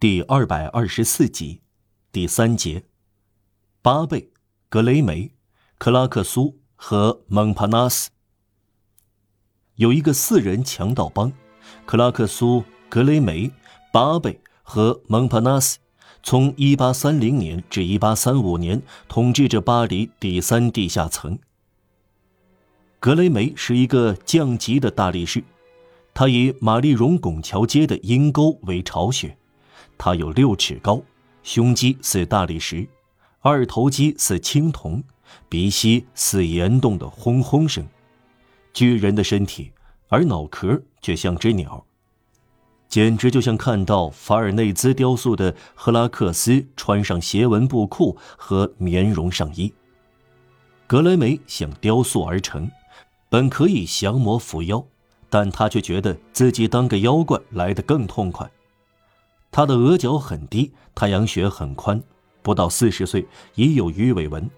第二百二十四集，第三节，巴贝、格雷梅、克拉克苏和蒙帕纳斯。有一个四人强盗帮，克拉克苏、格雷梅、巴贝和蒙帕纳斯，从一八三零年至一八三五年统治着巴黎第三地下层。格雷梅是一个降级的大力士，他以玛丽荣拱桥街的阴沟为巢穴。他有六尺高，胸肌似大理石，二头肌似青铜，鼻息似岩洞的轰轰声。巨人的身体，而脑壳却像只鸟，简直就像看到法尔内兹雕塑的赫拉克斯穿上斜纹布裤和棉绒上衣。格雷梅想雕塑而成。本可以降魔伏妖，但他却觉得自己当个妖怪来得更痛快。他的额角很低，太阳穴很宽，不到四十岁已有鱼尾纹，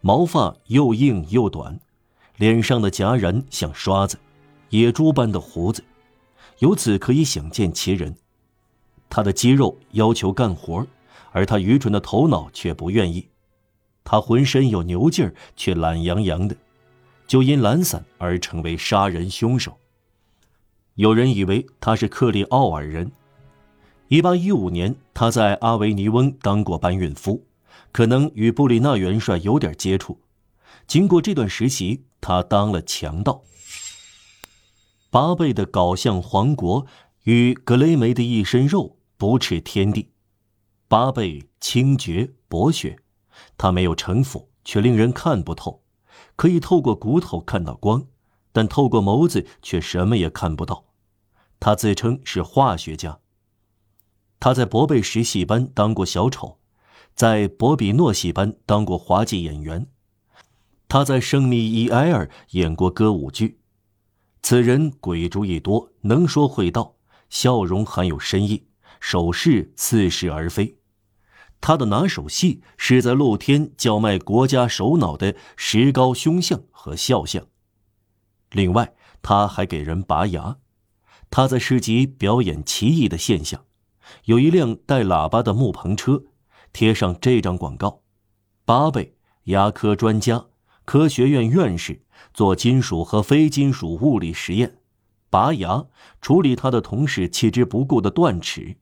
毛发又硬又短，脸上的颊然像刷子，野猪般的胡子，由此可以想见其人。他的肌肉要求干活，而他愚蠢的头脑却不愿意。他浑身有牛劲儿，却懒洋洋的。就因懒散而成为杀人凶手。有人以为他是克里奥尔人。一八一五年，他在阿维尼翁当过搬运夫，可能与布里纳元帅有点接触。经过这段实习，他当了强盗。巴贝的搞像皇国与格雷梅的一身肉不啻天地。巴贝清绝博学，他没有城府，却令人看不透。可以透过骨头看到光，但透过眸子却什么也看不到。他自称是化学家。他在博贝什戏班当过小丑，在博比诺戏班当过滑稽演员。他在圣米伊埃尔演过歌舞剧。此人鬼主意多，能说会道，笑容含有深意，手势似是而非。他的拿手戏是在露天叫卖国家首脑的石膏胸像和肖像。另外，他还给人拔牙。他在市集表演奇异的现象：有一辆带喇叭的木棚车，贴上这张广告：“八倍牙科专家，科学院院士，做金属和非金属物理实验，拔牙，处理他的同事弃之不顾的断齿，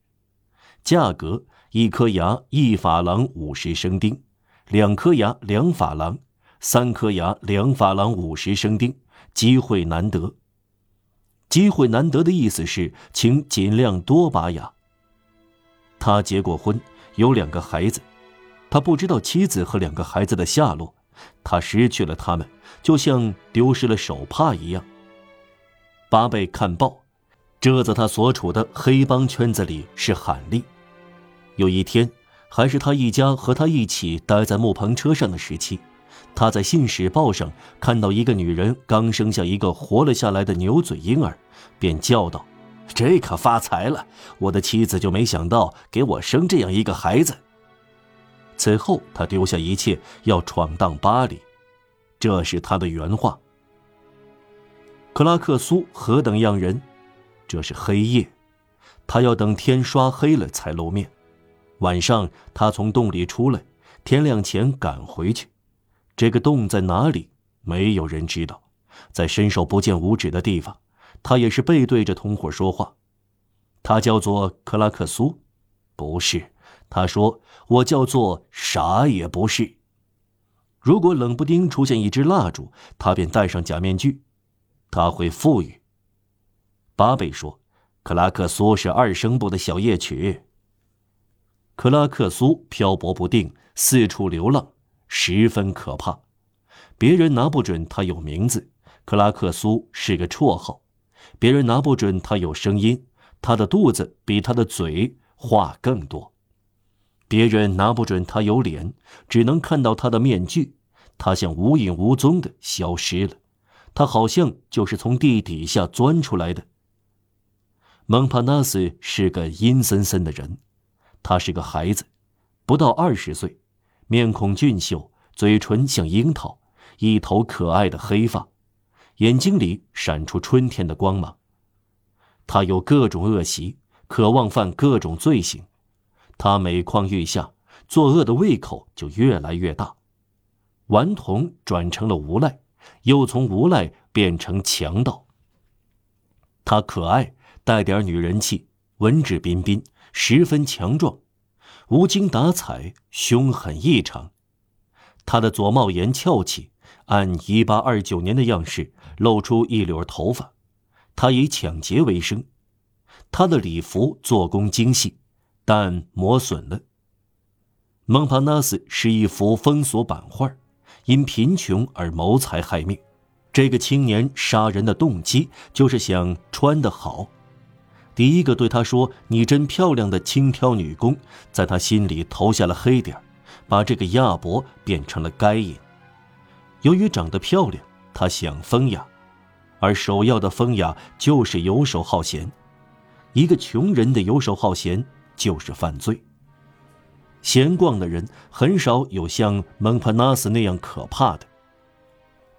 价格。”一颗牙一法郎五十生丁，两颗牙两法郎，三颗牙两法郎五十生丁。机会难得，机会难得的意思是，请尽量多拔牙。他结过婚，有两个孩子，他不知道妻子和两个孩子的下落，他失去了他们，就像丢失了手帕一样。巴贝看报，这在他所处的黑帮圈子里是罕例。有一天，还是他一家和他一起待在木棚车上的时期，他在《信使报》上看到一个女人刚生下一个活了下来的牛嘴婴儿，便叫道：“这可发财了！我的妻子就没想到给我生这样一个孩子。”此后，他丢下一切要闯荡巴黎，这是他的原话。克拉克苏何等样人？这是黑夜，他要等天刷黑了才露面。晚上，他从洞里出来，天亮前赶回去。这个洞在哪里？没有人知道。在伸手不见五指的地方，他也是背对着同伙说话。他叫做克拉克苏，不是。他说：“我叫做啥也不是。”如果冷不丁出现一支蜡烛，他便戴上假面具。他会富裕。巴贝说：“克拉克苏是二声部的小夜曲。”克拉克苏漂泊不定，四处流浪，十分可怕。别人拿不准他有名字，克拉克苏是个绰号；别人拿不准他有声音，他的肚子比他的嘴话更多；别人拿不准他有脸，只能看到他的面具，他像无影无踪的消失了，他好像就是从地底下钻出来的。蒙帕纳斯是个阴森森的人。他是个孩子，不到二十岁，面孔俊秀，嘴唇像樱桃，一头可爱的黑发，眼睛里闪出春天的光芒。他有各种恶习，渴望犯各种罪行，他每况愈下，作恶的胃口就越来越大。顽童转成了无赖，又从无赖变成强盗。他可爱，带点女人气，文质彬彬，十分强壮，无精打采，凶狠异常。他的左帽檐翘起，按一八二九年的样式，露出一绺头发。他以抢劫为生。他的礼服做工精细，但磨损了。蒙帕纳斯是一幅封锁版画。因贫穷而谋财害命，这个青年杀人的动机就是想穿得好。第一个对他说“你真漂亮”的轻佻女工，在他心里投下了黑点把这个亚伯变成了该隐。由于长得漂亮，他想风雅，而首要的风雅就是游手好闲。一个穷人的游手好闲就是犯罪。闲逛的人很少有像蒙帕纳斯那样可怕的。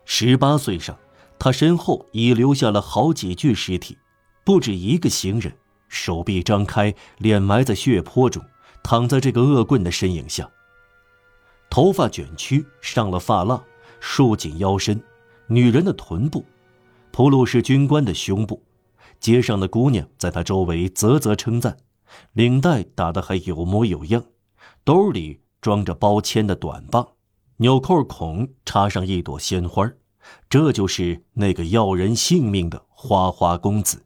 十八岁上，他身后已留下了好几具尸体，不止一个行人，手臂张开，脸埋在血泊中，躺在这个恶棍的身影下。头发卷曲，上了发蜡，束紧腰身，女人的臀部，普鲁士军官的胸部，街上的姑娘在他周围啧啧称赞，领带打得还有模有样。兜里装着包铅的短棒，纽扣孔插上一朵鲜花，这就是那个要人性命的花花公子。